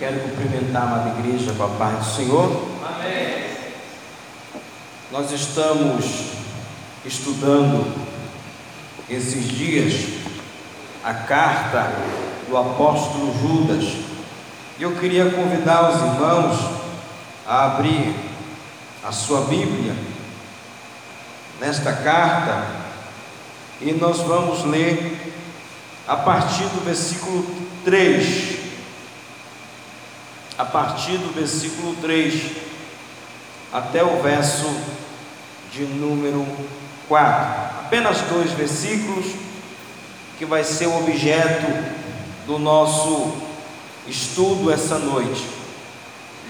Quero cumprimentar a amada igreja com a paz do Senhor. Amém. Nós estamos estudando esses dias a carta do apóstolo Judas. E eu queria convidar os irmãos a abrir a sua Bíblia nesta carta e nós vamos ler a partir do versículo 3 a partir do versículo 3 até o verso de número 4. Apenas dois versículos que vai ser o objeto do nosso estudo essa noite.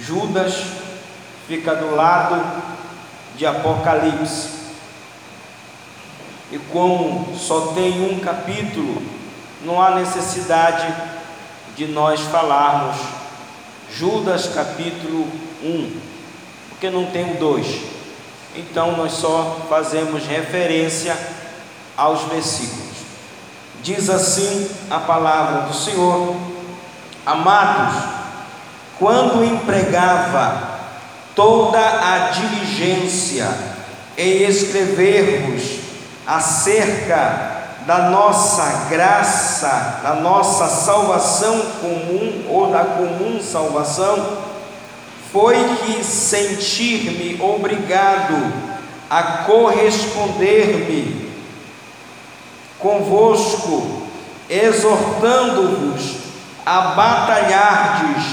Judas fica do lado de Apocalipse. E como só tem um capítulo, não há necessidade de nós falarmos Judas capítulo 1, porque não tem o 2. Então nós só fazemos referência aos versículos. Diz assim a palavra do Senhor: Amados, quando empregava toda a diligência em escrevermos acerca da nossa graça, da nossa salvação comum ou da comum salvação, foi que sentir-me obrigado a corresponder-me convosco, exortando-vos a batalhardes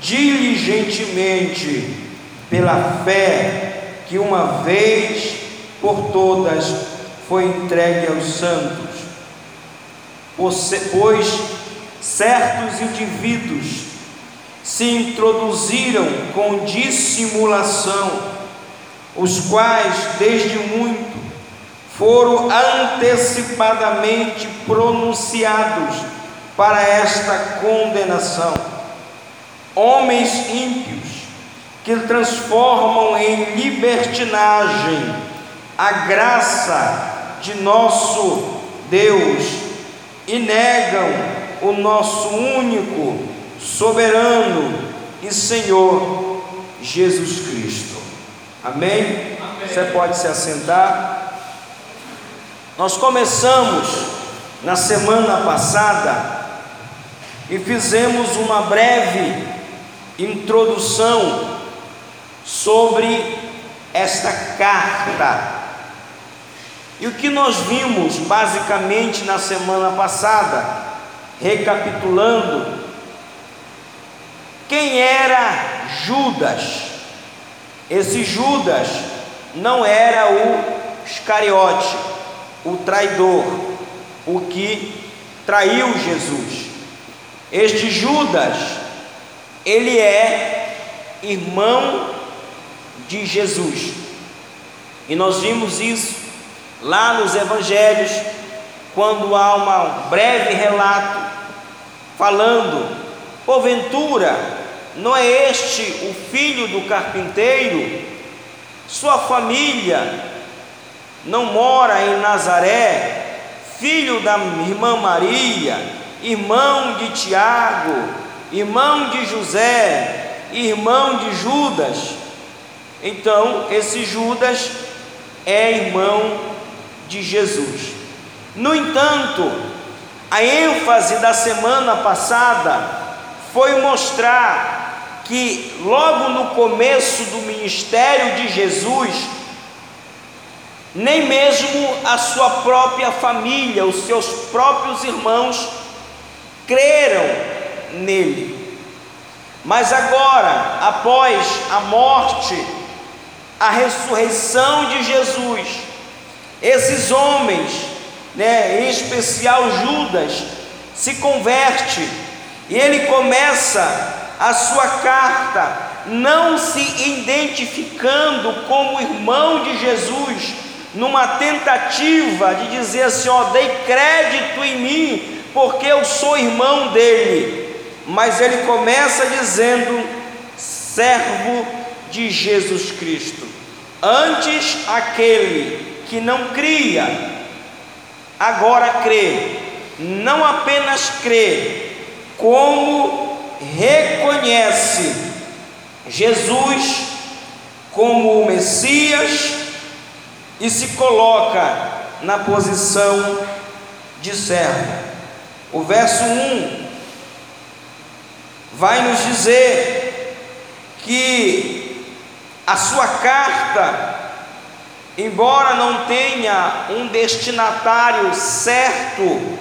diligentemente pela fé que uma vez por todas foi entregue aos santos, pois certos indivíduos se introduziram com dissimulação, os quais desde muito foram antecipadamente pronunciados para esta condenação. Homens ímpios que transformam em libertinagem a graça de nosso Deus e negam o nosso único, soberano e Senhor Jesus Cristo. Amém? Amém? Você pode se assentar. Nós começamos na semana passada e fizemos uma breve introdução sobre esta carta e o que nós vimos basicamente na semana passada, recapitulando, quem era Judas? Esse Judas não era o Iscariote, o traidor, o que traiu Jesus. Este Judas, ele é irmão de Jesus. E nós vimos isso lá nos evangelhos, quando há um breve relato falando, porventura, não é este o filho do carpinteiro? Sua família não mora em Nazaré, filho da irmã Maria, irmão de Tiago, irmão de José, irmão de Judas. Então, esse Judas é irmão de Jesus. No entanto, a ênfase da semana passada foi mostrar que logo no começo do ministério de Jesus, nem mesmo a sua própria família, os seus próprios irmãos, creram nele. Mas agora, após a morte, a ressurreição de Jesus, esses homens, né, em especial Judas, se converte e ele começa a sua carta não se identificando como irmão de Jesus, numa tentativa de dizer assim: ó, dei crédito em mim, porque eu sou irmão dele. Mas ele começa dizendo: servo de Jesus Cristo. Antes aquele que não cria, agora crê, não apenas crê, como reconhece Jesus como o Messias e se coloca na posição de servo. O verso 1 vai nos dizer que a sua carta, embora não tenha um destinatário certo,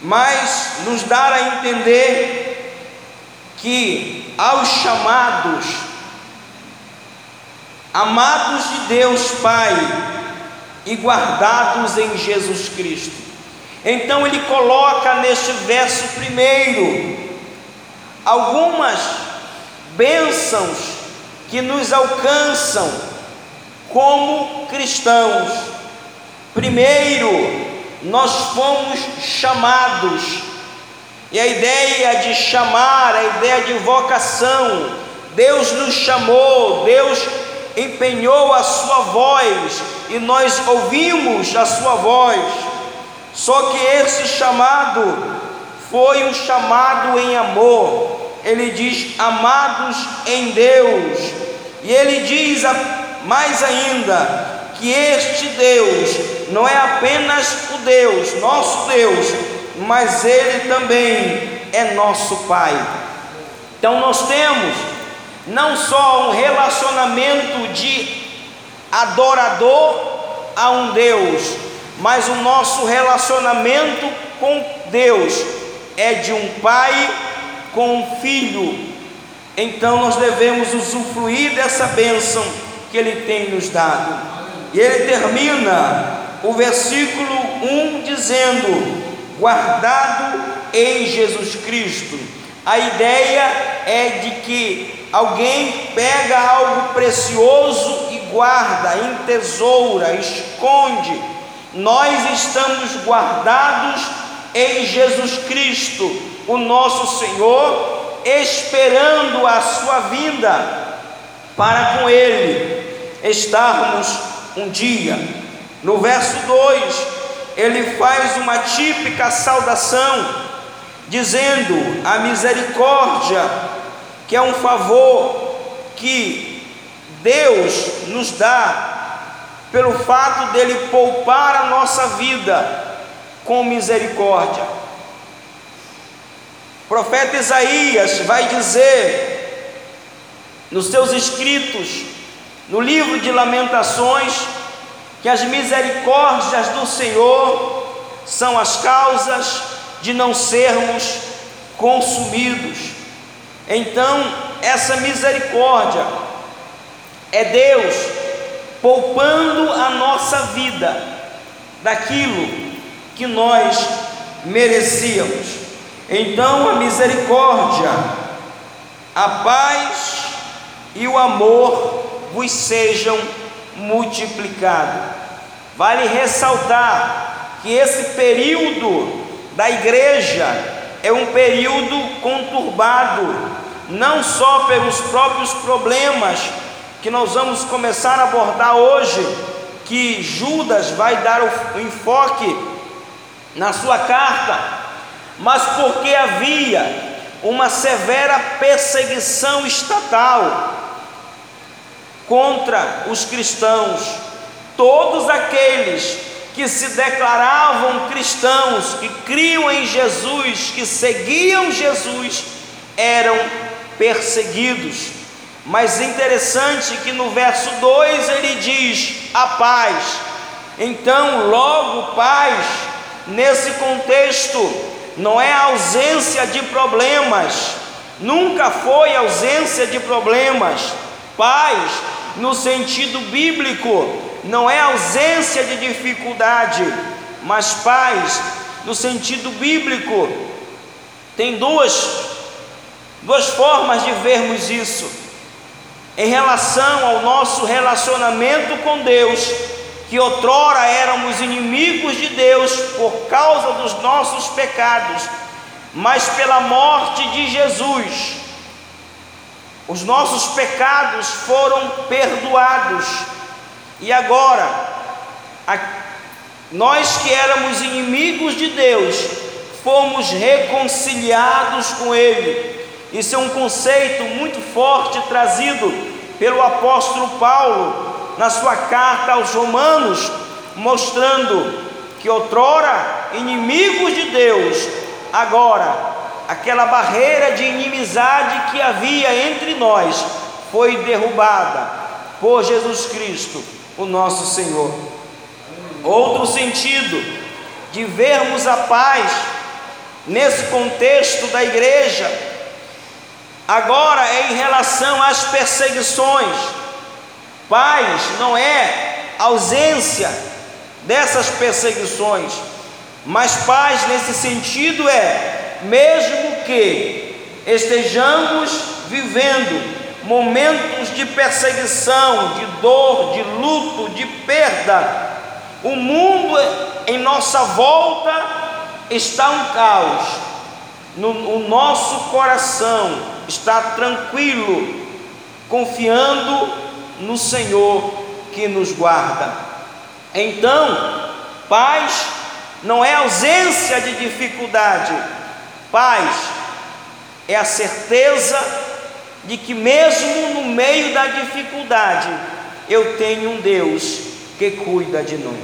mas nos dá a entender que aos chamados, amados de Deus Pai e guardados em Jesus Cristo. Então ele coloca neste verso primeiro algumas bênçãos que nos alcançam como cristãos. Primeiro, nós fomos chamados, e a ideia de chamar, a ideia de vocação, Deus nos chamou, Deus empenhou a sua voz e nós ouvimos a sua voz. Só que esse chamado foi um chamado em amor. Ele diz: amados em Deus. E ele diz mais ainda que este Deus não é apenas o Deus, nosso Deus, mas ele também é nosso Pai. Então nós temos não só um relacionamento de adorador a um Deus, mas o nosso relacionamento com Deus é de um pai com um filho. Então nós devemos usufruir dessa bênção que ele tem nos dado. E ele termina o versículo 1 dizendo: guardado em Jesus Cristo. A ideia é de que alguém pega algo precioso e guarda, entesoura, esconde. Nós estamos guardados em Jesus Cristo, o nosso Senhor, esperando a sua vinda para com Ele estarmos um dia. No verso 2, ele faz uma típica saudação dizendo a misericórdia, que é um favor que Deus nos dá pelo fato dele poupar a nossa vida com misericórdia. O profeta Isaías vai dizer nos seus escritos, no livro de Lamentações, que as misericórdias do Senhor são as causas de não sermos consumidos. Então, essa misericórdia é Deus poupando a nossa vida daquilo que nós merecíamos. Então, a misericórdia, a paz e o amor vos sejam multiplicados. Vale ressaltar que esse período da igreja é um período conturbado, não só pelos próprios problemas que nós vamos começar a abordar hoje, que Judas vai dar o enfoque na sua carta, mas porque havia uma severa perseguição estatal contra os cristãos, todos aqueles que se declaravam cristãos, que criam em Jesus, que seguiam Jesus, eram perseguidos. Mas interessante que no verso 2 ele diz: a paz. Então, logo, paz, nesse contexto, não é ausência de problemas, nunca foi ausência de problemas. Paz, no sentido bíblico, não é ausência de dificuldade, mas paz, no sentido bíblico, tem duas, duas formas de vermos isso. Em relação ao nosso relacionamento com Deus, que outrora éramos inimigos de Deus por causa dos nossos pecados, mas pela morte de Jesus, os nossos pecados foram perdoados e agora, a, nós que éramos inimigos de Deus, fomos reconciliados com Ele. Isso é um conceito muito forte trazido pelo apóstolo Paulo na sua carta aos Romanos, mostrando que outrora inimigos de Deus, agora aquela barreira de inimizade que havia entre nós foi derrubada por Jesus Cristo, o nosso Senhor. Outro sentido de vermos a paz nesse contexto da igreja, agora é em relação às perseguições. Paz não é ausência dessas perseguições, mas paz nesse sentido é, mesmo que estejamos vivendo momentos de perseguição, de dor, de luto, de perda, o mundo em nossa volta está um caos. No, o nosso coração está tranquilo, confiando no Senhor que nos guarda. Então, paz não é ausência de dificuldade, paz é a certeza de que, mesmo no meio da dificuldade, eu tenho um Deus que cuida de nós.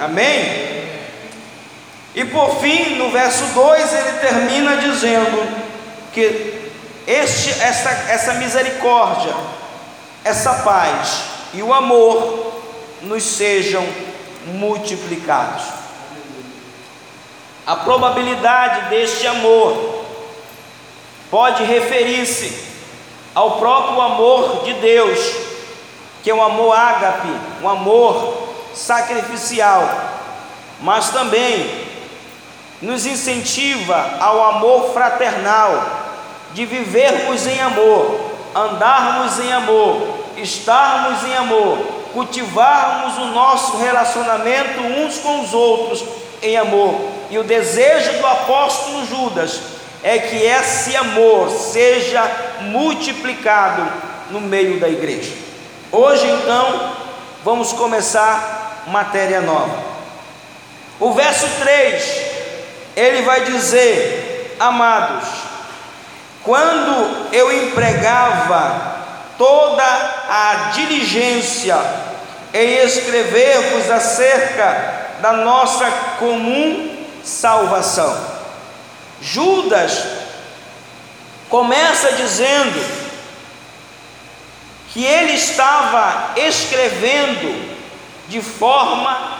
Amém? E por fim, no verso 2, ele termina dizendo que este, essa, essa misericórdia, essa paz e o amor nos sejam multiplicados. A probabilidade deste amor pode referir-se ao próprio amor de Deus, que é um amor ágape, um amor sacrificial, mas também nos incentiva ao amor fraternal, de vivermos em amor, andarmos em amor, estarmos em amor, cultivarmos o nosso relacionamento uns com os outros em amor. E o desejo do apóstolo Judas é que esse amor seja multiplicado no meio da igreja. Hoje, então, vamos começar matéria nova. O verso 3, ele vai dizer: Amados, quando eu empregava toda a diligência em escrever-vos acerca da nossa comum salvação Judas começa dizendo que ele estava escrevendo de forma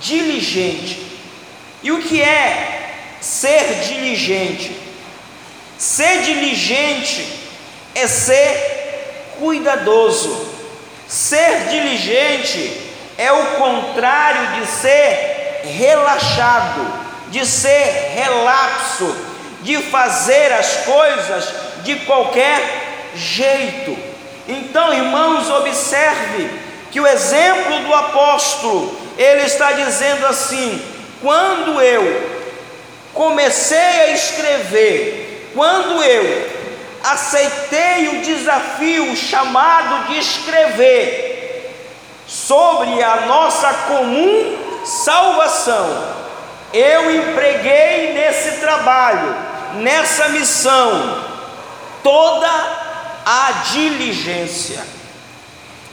diligente. E o que é ser diligente? Ser diligente é ser cuidadoso. Ser diligente é o contrário de ser relaxado de ser relapso, de fazer as coisas de qualquer jeito. Então, irmãos, observe que o exemplo do apóstolo, ele está dizendo assim: quando eu comecei a escrever, quando eu aceitei o desafio chamado de escrever sobre a nossa comum salvação, eu empreguei nesse trabalho, nessa missão, toda a diligência.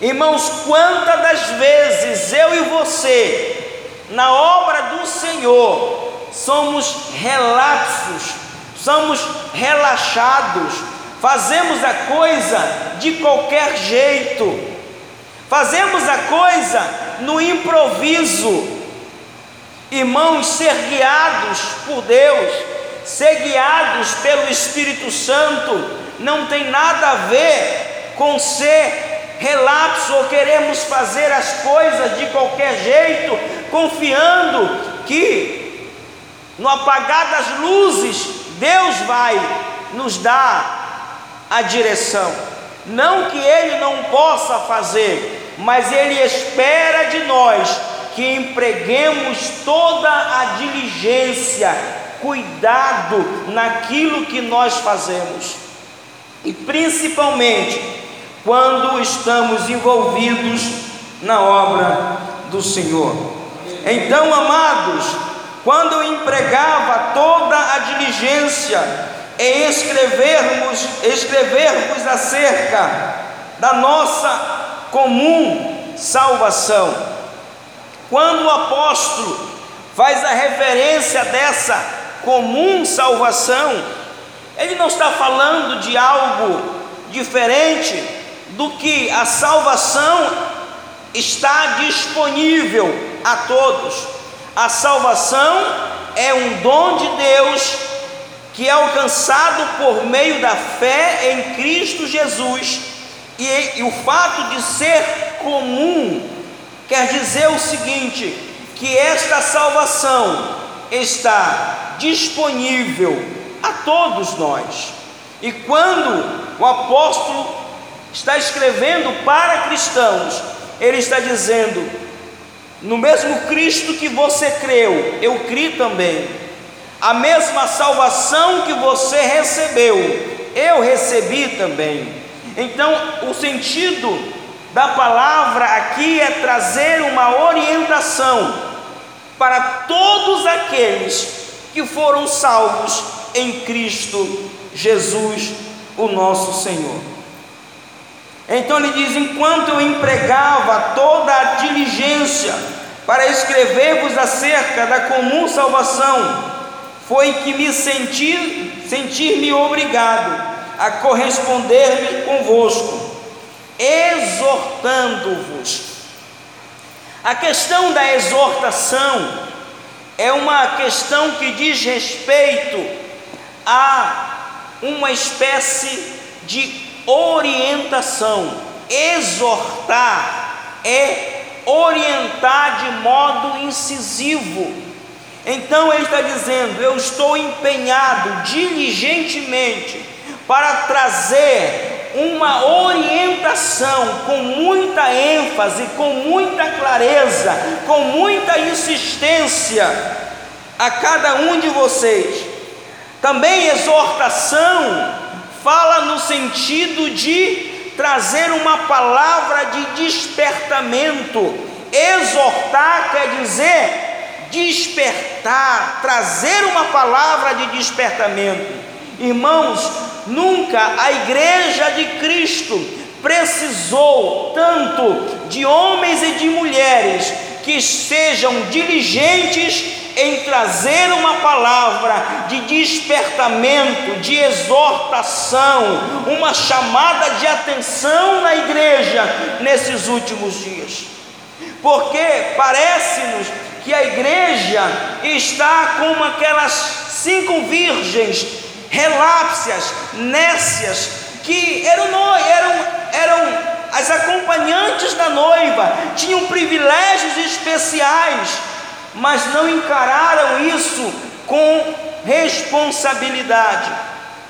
Irmãos, quantas das vezes eu e você, na obra do Senhor, somos relapsos, somos relaxados, fazemos a coisa de qualquer jeito, fazemos a coisa no improviso, Irmãos, ser guiados por Deus, ser guiados pelo Espírito Santo, não tem nada a ver com ser relapso ou queremos fazer as coisas de qualquer jeito, confiando que no apagar das luzes Deus vai nos dar a direção. Não que Ele não possa fazer, mas Ele espera de nós que empreguemos toda a diligência, cuidado naquilo que nós fazemos, e principalmente quando estamos envolvidos na obra do Senhor. Então, amados, quando eu empregava toda a diligência em escrevermos, escrevermos acerca da nossa comum salvação. Quando o apóstolo faz a referência dessa comum salvação, ele não está falando de algo diferente do que a salvação está disponível a todos. A salvação é um dom de Deus que é alcançado por meio da fé em Cristo Jesus. E, e, o fato de ser comum quer dizer o seguinte: que esta salvação está disponível a todos nós. E quando o apóstolo está escrevendo para cristãos, ele está dizendo: no mesmo Cristo que você creu, eu criei também. A mesma salvação que você recebeu, eu recebi também. Então, o sentido da palavra aqui é trazer uma orientação para todos aqueles que foram salvos em Cristo Jesus, o nosso Senhor. Então ele diz: enquanto eu empregava toda a diligência para escrever-vos acerca da comum salvação, foi que me senti sentir-me obrigado a corresponder-me convosco, exortando-vos. A questão da exortação é uma questão que diz respeito a uma espécie de orientação. Exortar é orientar de modo incisivo. Então ele está dizendo: Eu estou empenhado diligentemente para trazer uma orientação com muita ênfase, com muita clareza, com muita insistência a cada um de vocês. Também exortação fala no sentido de trazer uma palavra de despertamento. Exortar quer dizer despertar, trazer uma palavra de despertamento. Irmãos, nunca a igreja de Cristo precisou tanto de homens e de mulheres que sejam diligentes em trazer uma palavra de despertamento, de exortação, uma chamada de atenção na igreja nesses últimos dias. Porque parece-nos que a igreja está como aquelas cinco virgens relápsias, nécias, que eram, eram, eram as acompanhantes da noiva, tinham privilégios especiais mas não encararam isso com responsabilidade.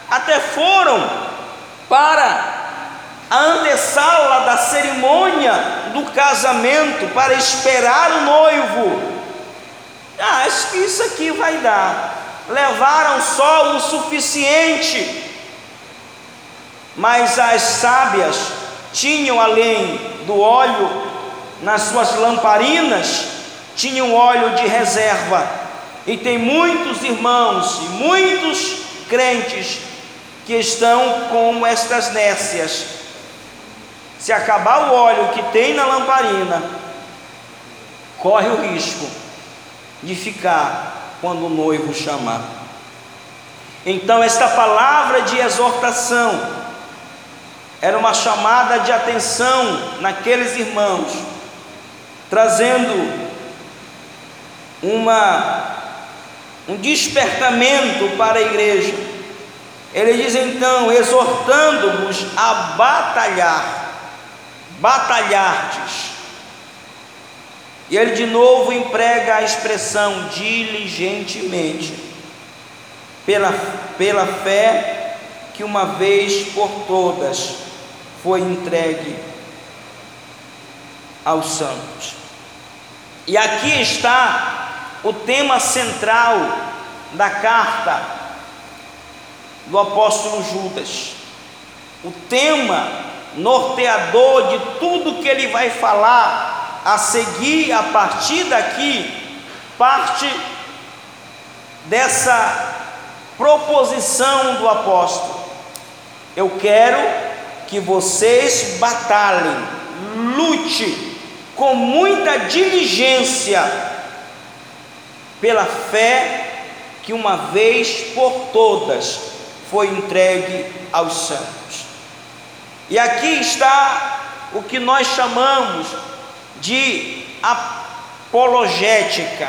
Até foram para a antessala da cerimônia do casamento para esperar o noivo. Ah, acho que isso aqui vai dar. Levaram só o suficiente. Mas as sábias tinham além do óleo nas suas lamparinas tinham óleo de reserva. E tem muitos irmãos e muitos crentes que estão com estas nécias. Se acabar o óleo que tem na lamparina, corre o risco de ficar quando o noivo chamar. Então, esta palavra de exortação era uma chamada de atenção naqueles irmãos, trazendo uma, um despertamento para a igreja. Ele diz então, exortando-vos a batalhar, batalhardes. E ele de novo emprega a expressão diligentemente, pela, pela fé que uma vez por todas foi entregue aos santos. E aqui está o tema central da carta do apóstolo Judas. O tema norteador de tudo que ele vai falar a seguir a partir daqui, parte dessa proposição do apóstolo: Eu quero que vocês batalhem, lute com muita diligência pela fé que uma vez por todas foi entregue aos santos. E aqui está o que nós chamamos de apologética.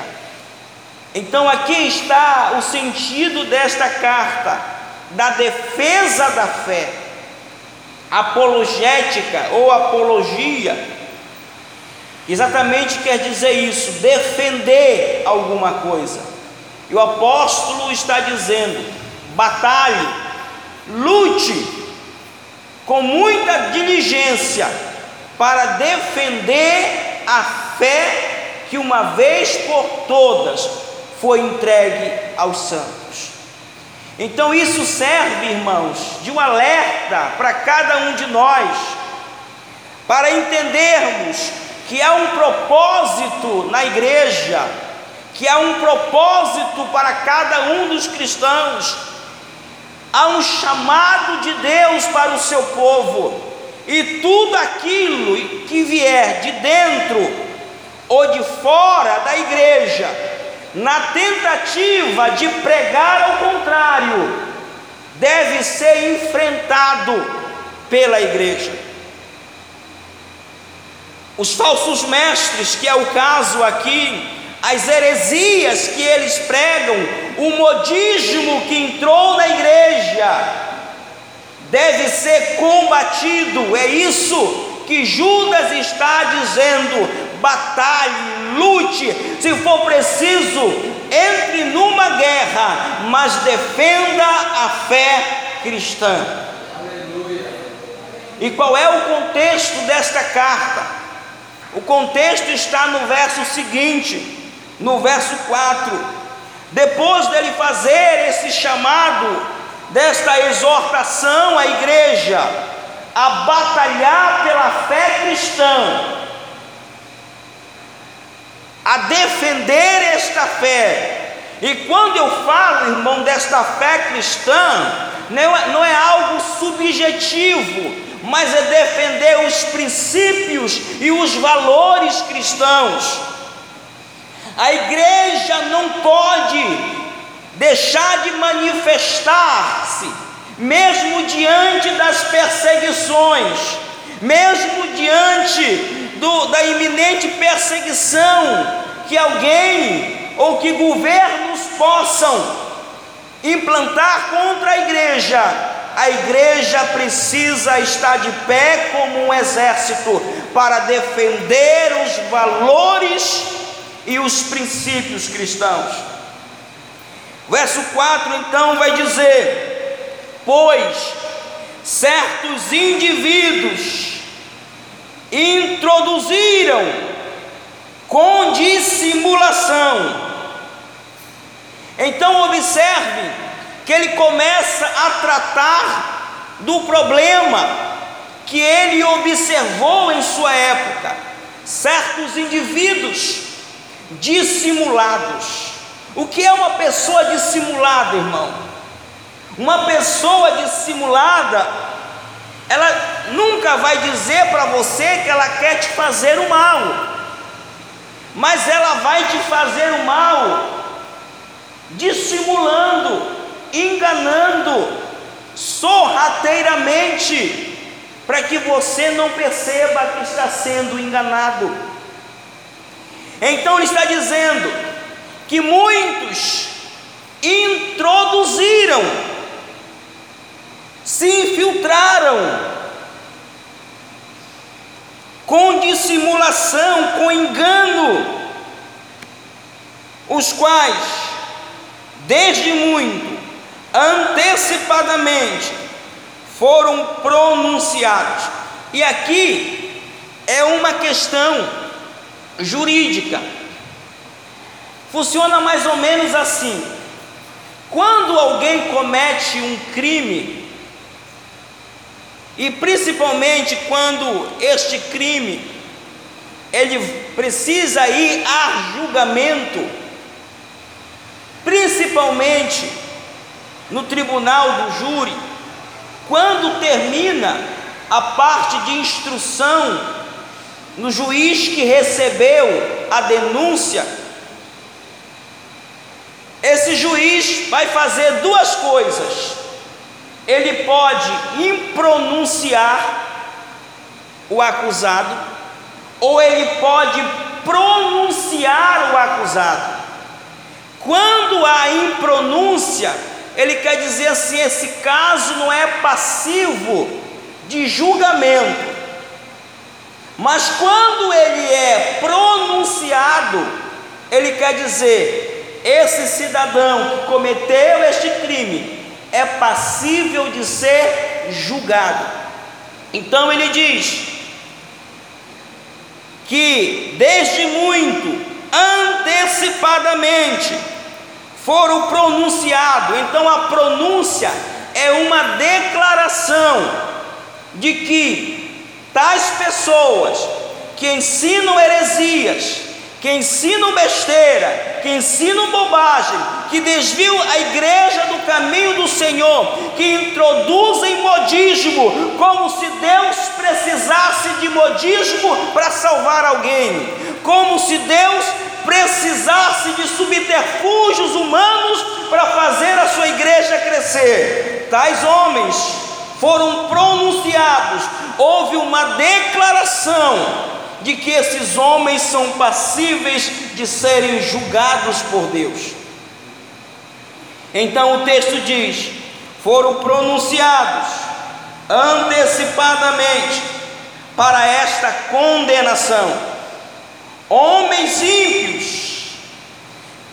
Então aqui está o sentido desta carta, da defesa da fé. Apologética ou apologia, exatamente quer dizer isso, defender alguma coisa. E o apóstolo está dizendo: batalhe, lute com muita diligência para defender a fé que uma vez por todas foi entregue aos santos. Então isso serve, irmãos, de um alerta para cada um de nós, para entendermos que há um propósito na igreja, que há um propósito para cada um dos cristãos, há um chamado de Deus para o seu povo, e tudo aquilo que vier de dentro ou de fora da igreja, na tentativa de pregar ao contrário, deve ser enfrentado pela igreja. Os falsos mestres, que é o caso aqui, as heresias que eles pregam, o modismo que entrou na igreja, deve ser combatido. É isso que Judas está dizendo. Batalhe, lute, se for preciso, entre numa guerra, mas defenda a fé cristã. Aleluia. E qual é o contexto desta carta? O contexto está no verso seguinte, no verso 4. Depois dele fazer esse chamado desta exortação à igreja a batalhar pela fé cristã, a defender esta fé. E quando eu falo, irmão, desta fé cristã, não é, é algo subjetivo, mas é defender os princípios e os valores cristãos. A igreja não pode deixar de manifestar-se, mesmo diante das perseguições, mesmo diante do, da iminente perseguição que alguém ou que governos possam implantar contra a igreja, a igreja precisa estar de pé como um exército para defender os valores e os princípios cristãos. Verso 4 então vai dizer: Pois certos indivíduos introduziram com dissimulação. Então observe que ele começa a tratar do problema que ele observou em sua época, certos indivíduos dissimulados o que é uma pessoa dissimulada, irmão? Uma pessoa dissimulada, ela nunca vai dizer para você que ela quer te fazer o mal, mas ela vai te fazer o mal dissimulando, enganando, sorrateiramente, para que você não perceba que está sendo enganado. Então ele está dizendo: que muitos introduziram, se infiltraram com dissimulação, com engano, os quais, desde muito, antecipadamente, foram pronunciados. E aqui é uma questão jurídica. Funciona mais ou menos assim: quando alguém comete um crime, e principalmente quando este crime ele precisa ir a julgamento, principalmente no tribunal do júri, quando termina a parte de instrução no juiz que recebeu a denúncia, esse juiz vai fazer duas coisas. Ele pode impronunciar o acusado, ou ele pode pronunciar o acusado. Quando há impronúncia, ele quer dizer assim: esse caso não é passivo de julgamento. Mas quando ele é pronunciado, ele quer dizer: esse cidadão que cometeu este crime é passível de ser julgado. Então ele diz que desde muito antecipadamente foram pronunciados. Então a pronúncia é uma declaração de que tais pessoas que ensinam heresias, que ensinam besteira, que ensinam bobagem, que desviam a igreja do caminho do Senhor, que introduzem modismo, como se Deus precisasse de modismo para salvar alguém, como se Deus precisasse de subterfúgios humanos para fazer a sua igreja crescer. Tais homens foram pronunciados, houve uma declaração de que esses homens são passíveis de serem julgados por Deus. Então o texto diz: foram pronunciados antecipadamente para esta condenação homens ímpios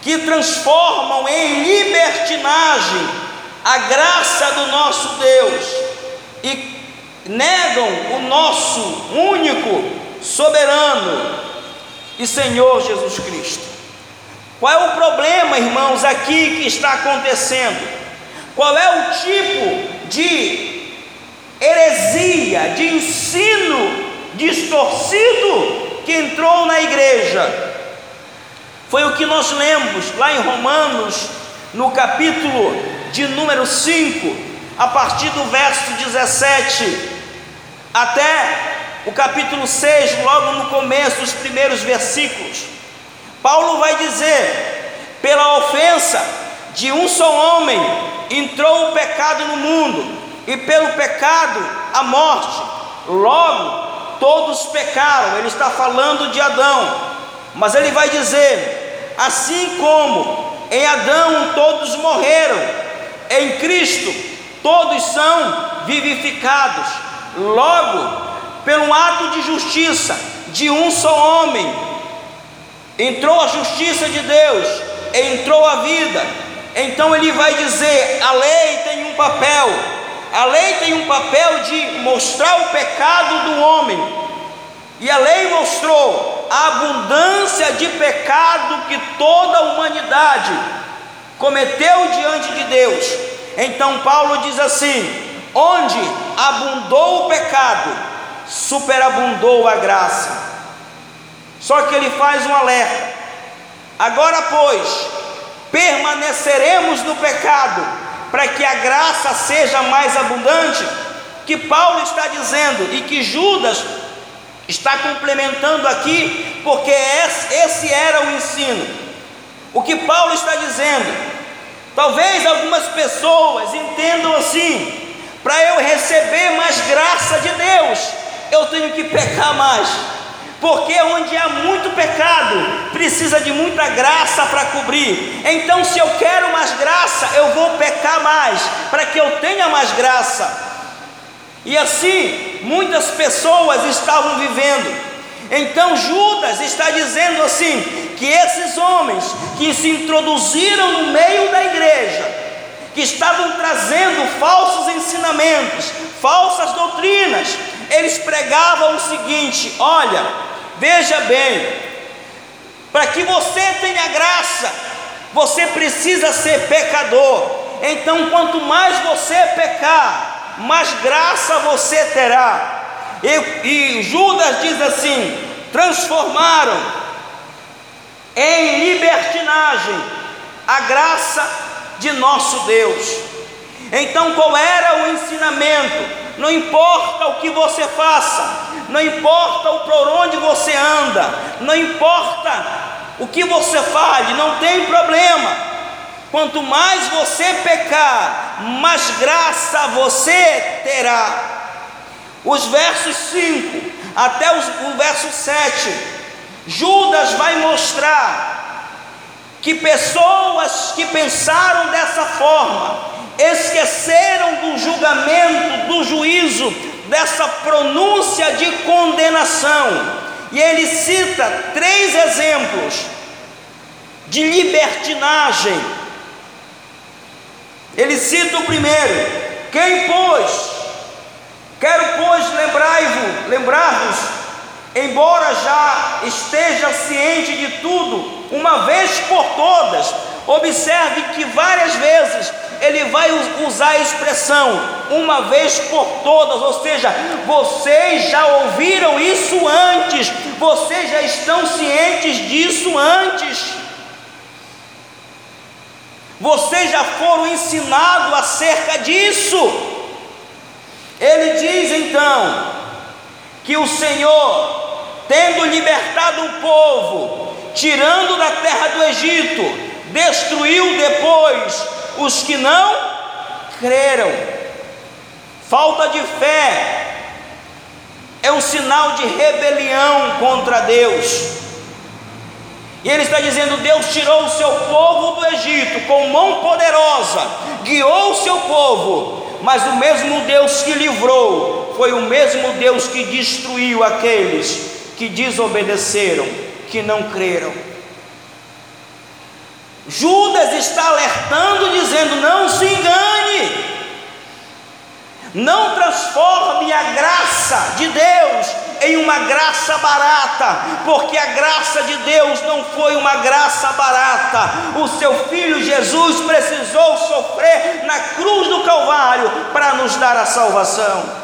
que transformam em libertinagem a graça do nosso Deus e negam o nosso único, soberano e Senhor Jesus Cristo. Qual é o problema, irmãos, aqui que está acontecendo? Qual é o tipo de heresia, de ensino distorcido que entrou na igreja. Foi o que nós lemos lá em Romanos, no capítulo de número 5, a partir do verso 17 até o capítulo 6, logo no começo, os primeiros versículos. Paulo vai dizer: pela ofensa de um só homem entrou o pecado no mundo, e pelo pecado a morte. Logo, todos pecaram, ele está falando de Adão, mas ele vai dizer: assim como em Adão todos morreram, em Cristo todos são vivificados. Logo, pelo ato de justiça de um só homem, entrou a justiça de Deus, entrou a vida. Então ele vai dizer: a lei tem um papel, a lei tem um papel de mostrar o pecado do homem, e a lei mostrou a abundância de pecado que toda a humanidade cometeu diante de Deus. Então Paulo diz assim: onde abundou o pecado, superabundou a graça. Só que ele faz um alerta. Agora, pois, permaneceremos no pecado para que a graça seja mais abundante, que Paulo está dizendo e que Judas está complementando aqui, porque esse era o ensino. O que Paulo está dizendo, talvez algumas pessoas entendam assim: para eu receber mais graça de Deus, eu tenho que pecar mais. Porque onde há muito pecado, precisa de muita graça para cobrir. Então, se eu quero mais graça, eu vou pecar mais, para que eu tenha mais graça. E assim, muitas pessoas estavam vivendo. Então, Judas está dizendo assim: que esses homens que se introduziram no meio da igreja, que estavam trazendo falsos ensinamentos, falsas doutrinas, eles pregavam o seguinte: olha, Veja bem, para que você tenha graça, você precisa ser pecador. Então, quanto mais você pecar, mais graça você terá. E, e Judas diz assim: transformaram em libertinagem a graça de nosso Deus. Então, qual era o ensinamento? Não importa o que você faça, não importa o por onde você anda, não importa o que você fale, não tem problema. Quanto mais você pecar, mais graça você terá. Os versos 5 até o verso 7, Judas vai mostrar que pessoas que pensaram dessa forma, esqueceram do julgamento, do juízo, dessa pronúncia de condenação. E ele cita três exemplos de libertinagem ele cita o primeiro: quem pois, quero pois lembrai-vos, lembrar-vos, embora já esteja ciente de tudo, uma vez por todas, observe que várias vezes ele vai usar a expressão uma vez por todas, ou seja, vocês já ouviram isso antes, vocês já estão cientes disso antes. Vocês já foram ensinados acerca disso. Ele diz então que o Senhor, tendo libertado o povo, tirando da terra do Egito, destruiu depois os que não creram. Falta de fé é um sinal de rebelião contra Deus. E ele está dizendo: Deus tirou o seu povo do Egito com mão poderosa, guiou o seu povo, mas o mesmo Deus que livrou foi o mesmo Deus que destruiu aqueles que desobedeceram, que não creram. Judas está alertando, dizendo: não se engane, não transforme a graça de Deus em uma graça barata, porque a graça de Deus não foi uma graça barata. O seu filho Jesus precisou sofrer na cruz do Calvário para nos dar a salvação.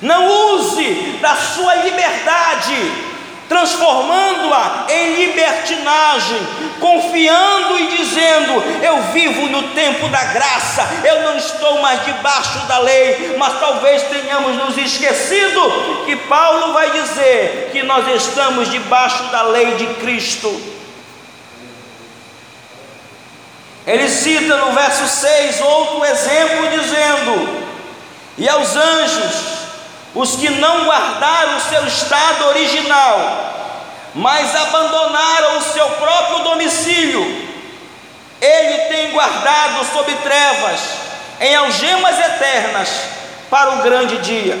Não use da sua liberdade transformando-a em libertinagem, confiando e dizendo: Eu vivo no tempo da graça, eu não estou mais debaixo da lei, mas talvez tenhamos nos esquecido que Paulo vai dizer que nós estamos debaixo da lei de Cristo. Ele cita no verso 6 outro exemplo, dizendo: E aos anjos os que não guardaram o seu estado original, mas abandonaram o seu próprio domicílio, ele tem guardado sob trevas, em algemas eternas, para o grande dia.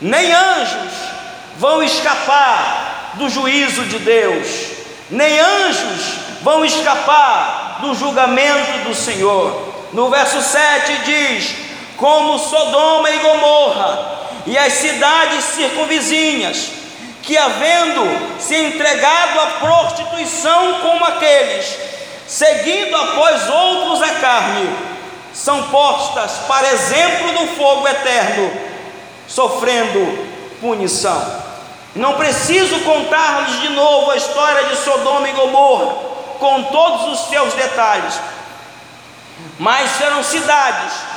Nem anjos vão escapar do juízo de Deus, nem anjos vão escapar do julgamento do Senhor. No verso 7 diz: Como Sodoma e Gomorra e as cidades circunvizinhas, que havendo se entregado à prostituição como aqueles, seguindo após outros a carne, são postas para exemplo do fogo eterno, sofrendo punição. Não preciso contar-lhes de novo a história de Sodoma e Gomorra, com todos os seus detalhes, mas serão cidades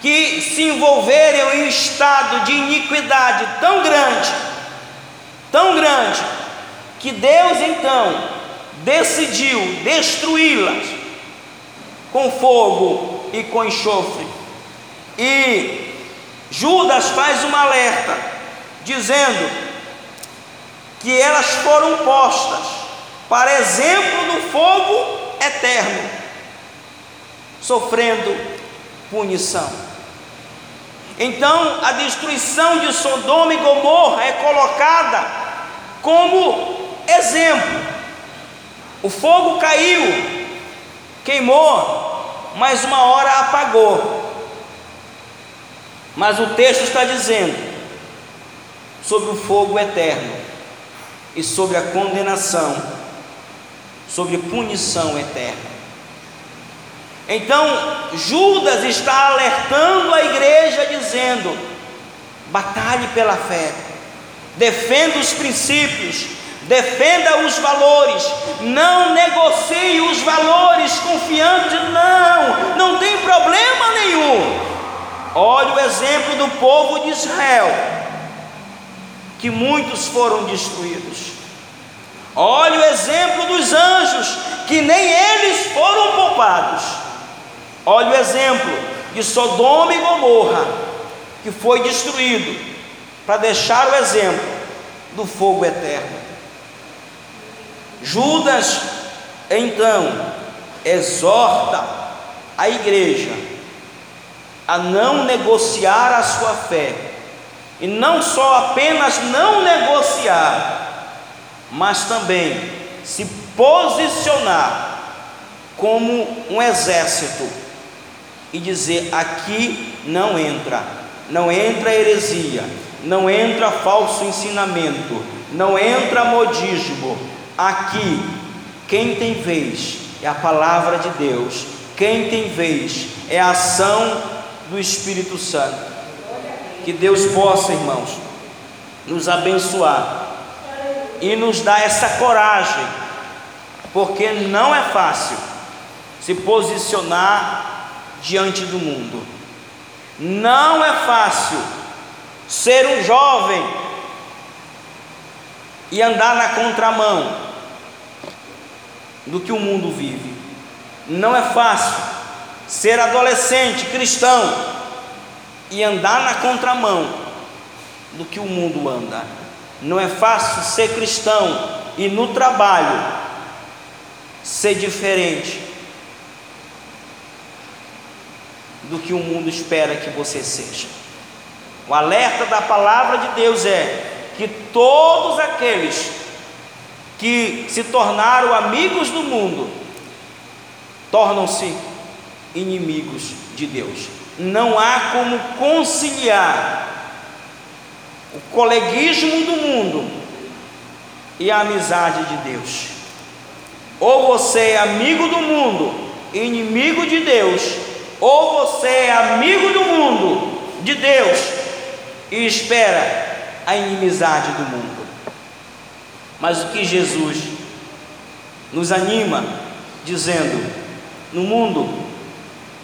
que se envolveram em um estado de iniquidade tão grande, tão grande, que Deus então decidiu destruí-las com fogo e com enxofre. E Judas faz um alerta, dizendo que elas foram postas para exemplo do fogo eterno, sofrendo punição. Então, a destruição de Sodoma e Gomorra é colocada como exemplo. O fogo caiu, queimou, mas uma hora apagou. Mas o texto está dizendo sobre o fogo eterno e sobre a condenação, sobre punição eterna. Então, Judas está alertando a igreja, dizendo: batalhe pela fé, defenda os princípios, defenda os valores, não negocie os valores confiando de não, não tem problema nenhum. Olha o exemplo do povo de Israel, que muitos foram destruídos. Olha o exemplo dos anjos, que nem eles foram poupados. Olha o exemplo de Sodoma e Gomorra, que foi destruído, para deixar o exemplo do fogo eterno. Judas, então, exorta a igreja a não negociar a sua fé, e não só apenas não negociar, mas também se posicionar como um exército e dizer: aqui não entra, não entra heresia, não entra falso ensinamento, não entra modismo, Aqui, quem tem vez é a palavra de Deus, quem tem vez é a ação do Espírito Santo. Que Deus possa, irmãos, nos abençoar e nos dar essa coragem, porque não é fácil se posicionar diante do mundo, não é fácil ser um jovem e andar na contramão do que o mundo vive. Não é fácil ser adolescente cristão e andar na contramão do que o mundo anda. Não é fácil ser cristão e no trabalho ser diferente do que o mundo espera que você seja. O alerta da palavra de Deus é que todos aqueles que se tornaram amigos do mundo, tornam-se inimigos de Deus. Não há como conciliar o coleguismo do mundo e a amizade de Deus. Ou você é amigo do mundo, inimigo de Deus, ou você é amigo do mundo, de Deus, e espera a inimizade do mundo. Mas o que Jesus nos anima, dizendo: No mundo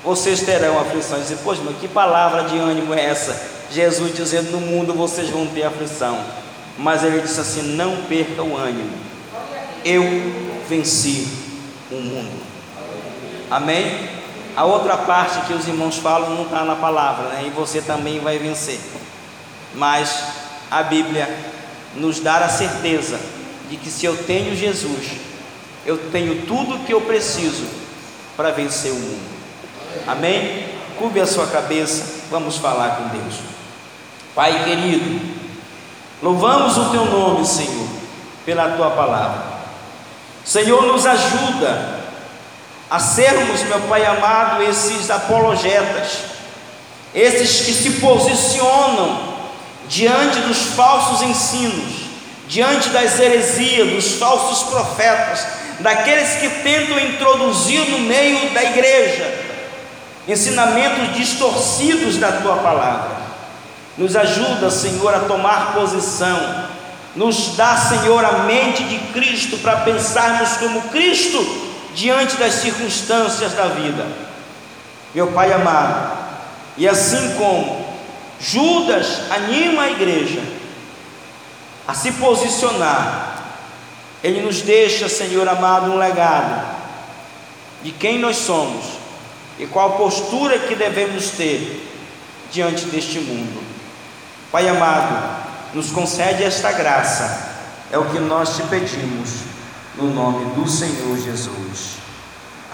vocês terão aflições. E, poxa, mas que palavra de ânimo é essa? Jesus dizendo: No mundo vocês vão ter aflição. Mas ele disse assim: Não perca o ânimo. Eu venci o mundo. Amém? A outra parte que os irmãos falam não está na palavra, né? E você também vai vencer. Mas a Bíblia nos dá a certeza de que se eu tenho Jesus, eu tenho tudo o que eu preciso para vencer o mundo. Amém? Cube a sua cabeça, vamos falar com Deus. Pai querido, louvamos o teu nome, Senhor, pela tua palavra. Senhor, nos ajuda a sermos, meu Pai amado, esses apologetas, esses que se posicionam diante dos falsos ensinos, diante das heresias, dos falsos profetas, daqueles que tentam introduzir no meio da igreja ensinamentos distorcidos da tua palavra. Nos ajuda, Senhor, a tomar posição. Nos dá, Senhor, a mente de Cristo para pensarmos como Cristo diante das circunstâncias da vida. Meu Pai amado, e assim como Judas anima a igreja, a se posicionar. Ele nos deixa, Senhor amado, um legado de quem nós somos e qual postura que devemos ter diante deste mundo. Pai amado, nos concede esta graça, é o que nós te pedimos, no nome do Senhor Jesus.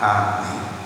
Amém.